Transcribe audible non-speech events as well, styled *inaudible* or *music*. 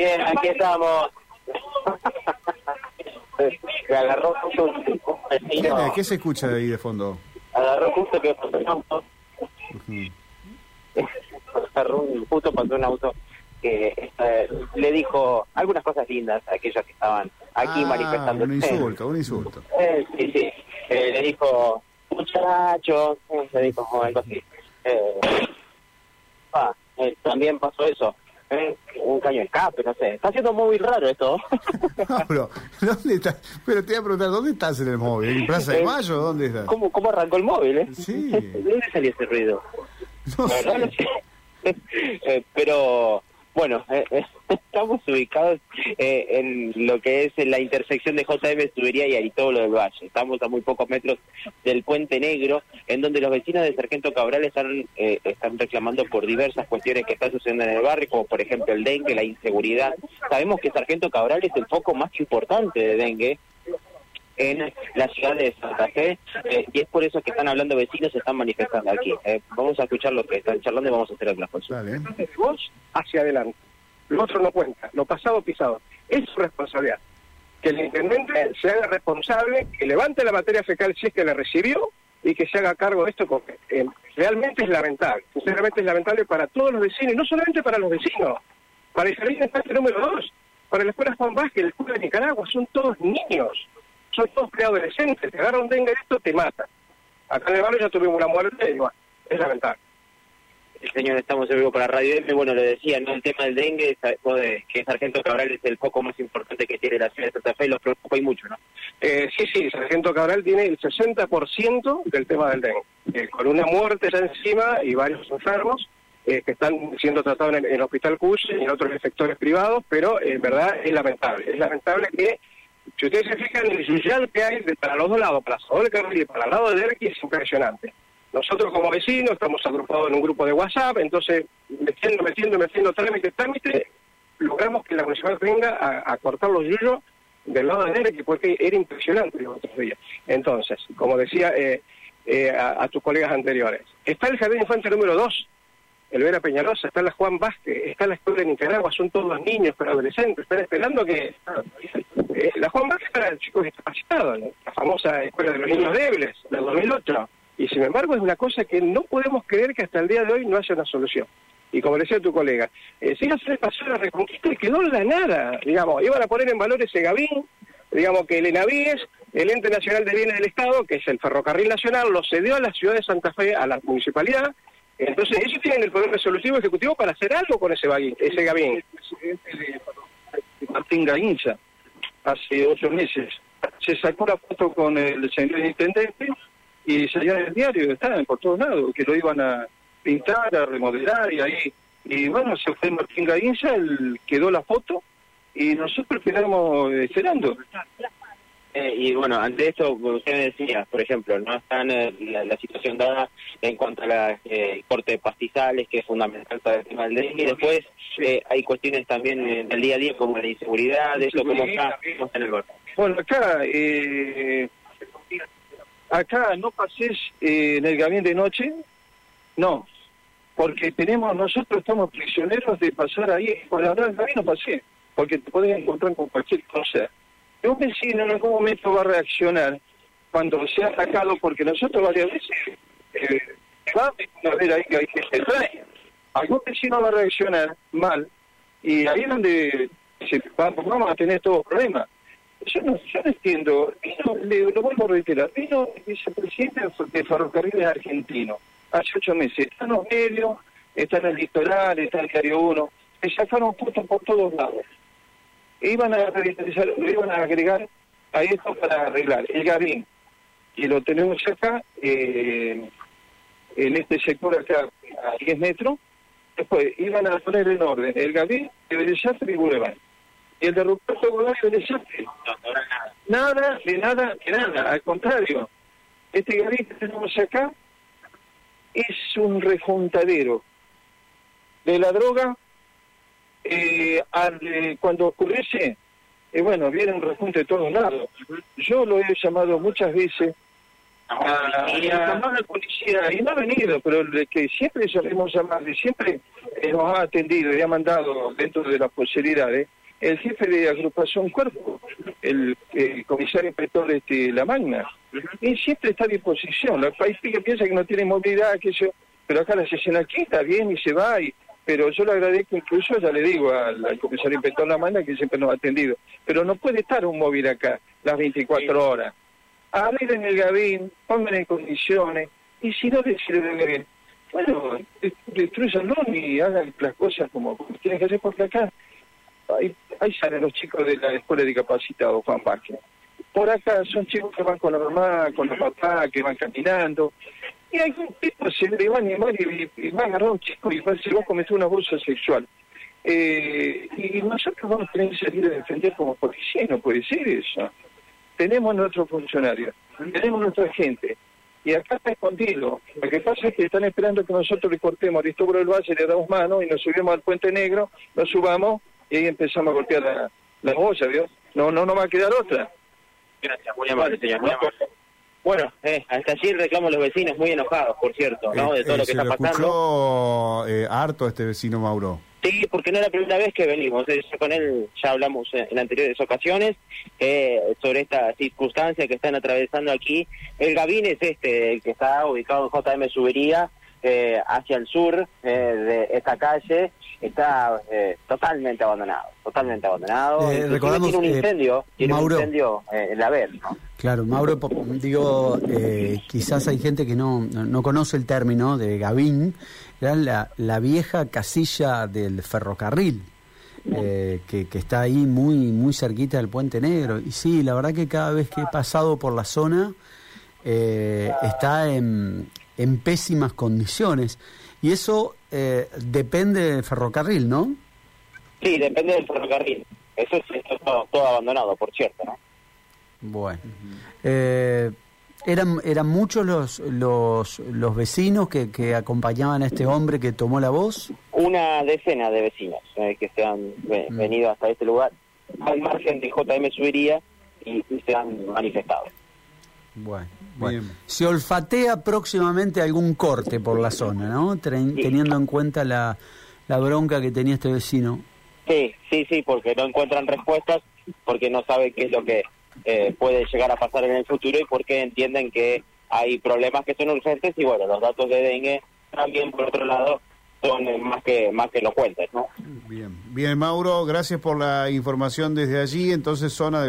Bien, aquí estamos. Agarró justo un ¿Qué, vecino. qué se escucha ahí de fondo? Agarró justo que pasó un auto. Agarró un- justo pasó un auto que eh, le dijo algunas cosas lindas a aquellos que estaban aquí Ah, manifestando. Un insulto, un insulto. Eh, sí, sí. Eh, le dijo, muchachos, eh, le dijo algo así. Eh, ah, eh, también pasó eso. Eh, un caño escape, no sé. Está siendo muy raro esto. *laughs* Pero, ¿dónde estás? Pero te voy a preguntar, ¿dónde estás en el móvil? ¿En Plaza de Mayo? ¿Dónde estás? ¿Cómo, ¿Cómo arrancó el móvil, eh? Sí. ¿De *laughs* dónde salió ese ruido? No sé. *laughs* Eh, pero bueno, eh, eh, estamos ubicados eh, en lo que es la intersección de JM Tubería y Aritolo del Valle. Estamos a muy pocos metros del Puente Negro, en donde los vecinos de Sargento Cabral están eh, están reclamando por diversas cuestiones que están sucediendo en el barrio, como por ejemplo el dengue, la inseguridad. Sabemos que Sargento Cabral es el foco más importante de dengue en la ciudad de Santa Fe eh, y es por eso que están hablando vecinos, se están manifestando aquí. Eh, vamos a escuchar lo que están charlando y vamos a hacer algunas consultas. Dale. vos hacia adelante. Lo otro no cuenta, lo pasado pisado. Es su responsabilidad. Que el intendente se haga responsable, que levante la materia fecal si es que la recibió y que se haga cargo de esto porque eh, realmente es lamentable. Sinceramente es lamentable para todos los vecinos y no solamente para los vecinos. Para el jardín de infantil número dos, para la escuela Juan Vázquez, la escuela de Nicaragua, son todos niños, son todos preadolescentes. Te agarra un dengue de esto, te mata. Acá en el barrio ya tuvimos una muerte, y bueno, es lamentable. El señor estamos en vivo para Radio M, bueno, le decía, ¿no? El tema del dengue, de que Sargento Cabral es el foco más importante que tiene la ciudad de Santa Fe los preocupa y mucho, ¿no? Eh, sí, sí, Sargento Cabral tiene el 60% del tema del dengue, eh, con una muerte ya encima y varios enfermos eh, que están siendo tratados en el, Hospital Cush y en otros sectores privados, pero eh, en verdad es lamentable. Es lamentable que, si ustedes se fijan, el yuyal que hay de- para los dos lados, para de Carril y para el lado de Derqui es impresionante. Nosotros como vecinos estamos agrupados en un grupo de WhatsApp, entonces metiendo, metiendo, metiendo trámite, trámite, logramos que la municipalidad venga a, cortar los yuyos del lado de Derqui, porque era impresionante los otros días. Entonces, como decía eh, eh, a, tus colegas anteriores, está el jardín infantil número 2, el Vera Peñalosa, está la Juan Vázquez, está la escuela de Nicaragua, son todos niños, pero adolescentes, están esperando que... eh, la Juan Vázquez para chicos discapacitados, ¿no? la famosa escuela de los niños débiles, del 2008. Y sin embargo es una cosa que no podemos creer que hasta el día de hoy no haya una solución. Y como decía tu colega, eh, se le pasó la reconquista y quedó en la nada, digamos, iban a poner en valor ese Gavín, digamos que el ENAVIES, el Ente Nacional de Bienes del Estado, que es el Ferrocarril Nacional, lo cedió a la ciudad de Santa Fe, a la municipalidad, entonces ellos tienen el poder resolutivo ejecutivo para hacer algo con ese, Gavín, ese Gavín. Martín Gainza, hace ocho meses. Se sacó la foto con el señor intendente y salió en el diario, estaban por todos lados, que lo iban a pintar, a remodelar y ahí. Y bueno, se fue Martín Gainza, él quedó la foto y nosotros quedamos esperando. Eh, y bueno, ante esto, como usted me decía, por ejemplo, no están eh, la, la situación dada en cuanto a la eh, corte de pastizales, que es fundamental para el tema del dengue, y después eh, hay cuestiones también eh, del día a día, como la inseguridad, eso, cómo está, cómo está en el barrio. Bueno, acá, eh, acá no pases eh, en el gabinete de noche, no, porque tenemos, nosotros estamos prisioneros de pasar ahí, por la verdad, no pasé, porque te puedes encontrar con cualquier cosa. Un vecino en algún momento va a reaccionar cuando sea atacado, porque nosotros varias veces eh, a ver ahí que hay gente extraña. Algún vecino va a reaccionar mal, y ahí es donde se va- vamos a tener todos problemas. Yo no, yo no entiendo, vino, le, lo vuelvo a reiterar, vino el vicepresidente de Ferrocarriles Argentino hace ocho meses, está en los medios, está en el litoral, está en el Diario 1, le sacaron fotos por todos lados. Iban a revitalizar, lo iban a agregar a esto para arreglar el Gavín, y lo tenemos acá, eh, en este sector acá, a 10 metros, después iban a poner en orden el Gavín, el Bellesastre y Boulevard. Y el de Ruperto Godoy y Bellesastre. Nada, de nada, de nada, al contrario. Este Gavín que tenemos acá es un rejuntadero de la droga. eh, al, eh, cuando oscurece, eh, bueno, viene un rejunte de todos lados. Yo lo he llamado muchas veces llamar y no ha venido, pero el que siempre solemos llamarle, siempre eh, nos ha atendido y ha mandado dentro de las posibilidades el jefe de agrupación cuerpo, el, el comisario inspector este, La Magna, y siempre está a disposición. El país que piensa que no tiene movilidad, que yo, pero acá la sesión aquí está bien y se va, y, pero yo le agradezco incluso, ya le digo al, al comisario inspector La Magna que siempre nos ha atendido, pero no puede estar un móvil acá las 24 horas. Arreglen el gabín, pongan en condiciones, y si no deciden bien, bueno, destruyanlo y hagan las cosas como tienen que hacer porque acá ahí, ahí salen los chicos de la escuela de discapacitados, Juan Vázquez. Por acá son chicos que van con la mamá, con los papás, que van caminando. Y algún tipo se le va a animar y, y va a agarrar a un chico y va a decir, vos cometés un abuso sexual. Eh, y nosotros vamos a tener que salir a defender como policía, no puede ser eso. Tenemos nuestros funcionarios, tenemos nuestra gente, y acá está escondido. Lo que pasa es que están esperando que nosotros le cortemos a Aristóbulo del Valle, le damos mano y nos subimos al Puente Negro, nos subamos y ahí empezamos a golpear la, la boya, ¿vio? No, no, no va a quedar otra. Gracias, muy amable, señor. Muy amable. Bueno, eh, hasta allí reclamo los vecinos muy enojados, por cierto, ¿no? De todo Eh, lo se que está lo pasando. escuchó eh, harto este vecino Mauro. Sí, porque no es la primera vez que venimos. eh, ya con él ya hablamos en, anteriores ocasiones eh, sobre esta circunstancia que están atravesando aquí. El Gavín es este, el que está ubicado en JM Subería, eh, hacia el sur eh, de esta calle. Está eh, totalmente abandonado, totalmente abandonado. Eh, recordamos, tiene un eh, incendio, tiene Mauro. un incendio eh, en la vez, ¿no? Claro, Mauro, digo, eh, quizás hay gente que no, no, no conoce el término de Gavín, era la, la vieja casilla del ferrocarril, eh, que, que está ahí muy, muy cerquita del Puente Negro. Y sí, la verdad que cada vez que he pasado por la zona eh, está en, en pésimas condiciones. Y eso eh, depende del ferrocarril, ¿no? Sí, depende del ferrocarril. Eso es, esto es todo, todo abandonado, por cierto, ¿no? Bueno. Eh, ¿eran, ¿Eran muchos los, los, los vecinos que, que acompañaban a este hombre que tomó la voz? una decena de vecinos eh, que se han Mm. venido hasta este lugar al margen de JM Subiría y, y se han manifestado. Bueno, bueno. Bien. Se olfatea próximamente algún corte por la zona, ¿no? Tren- Sí. Teniendo en cuenta la, la bronca que tenía este vecino. Sí, sí, sí, porque no encuentran respuestas, porque no saben qué es lo que eh, puede llegar a pasar en el futuro y porque entienden que hay problemas que son urgentes y bueno, los datos de dengue también por otro lado son eh, más que más que elocuentes, ¿no? Bien, bien Mauro, gracias por la información desde allí. Entonces zona de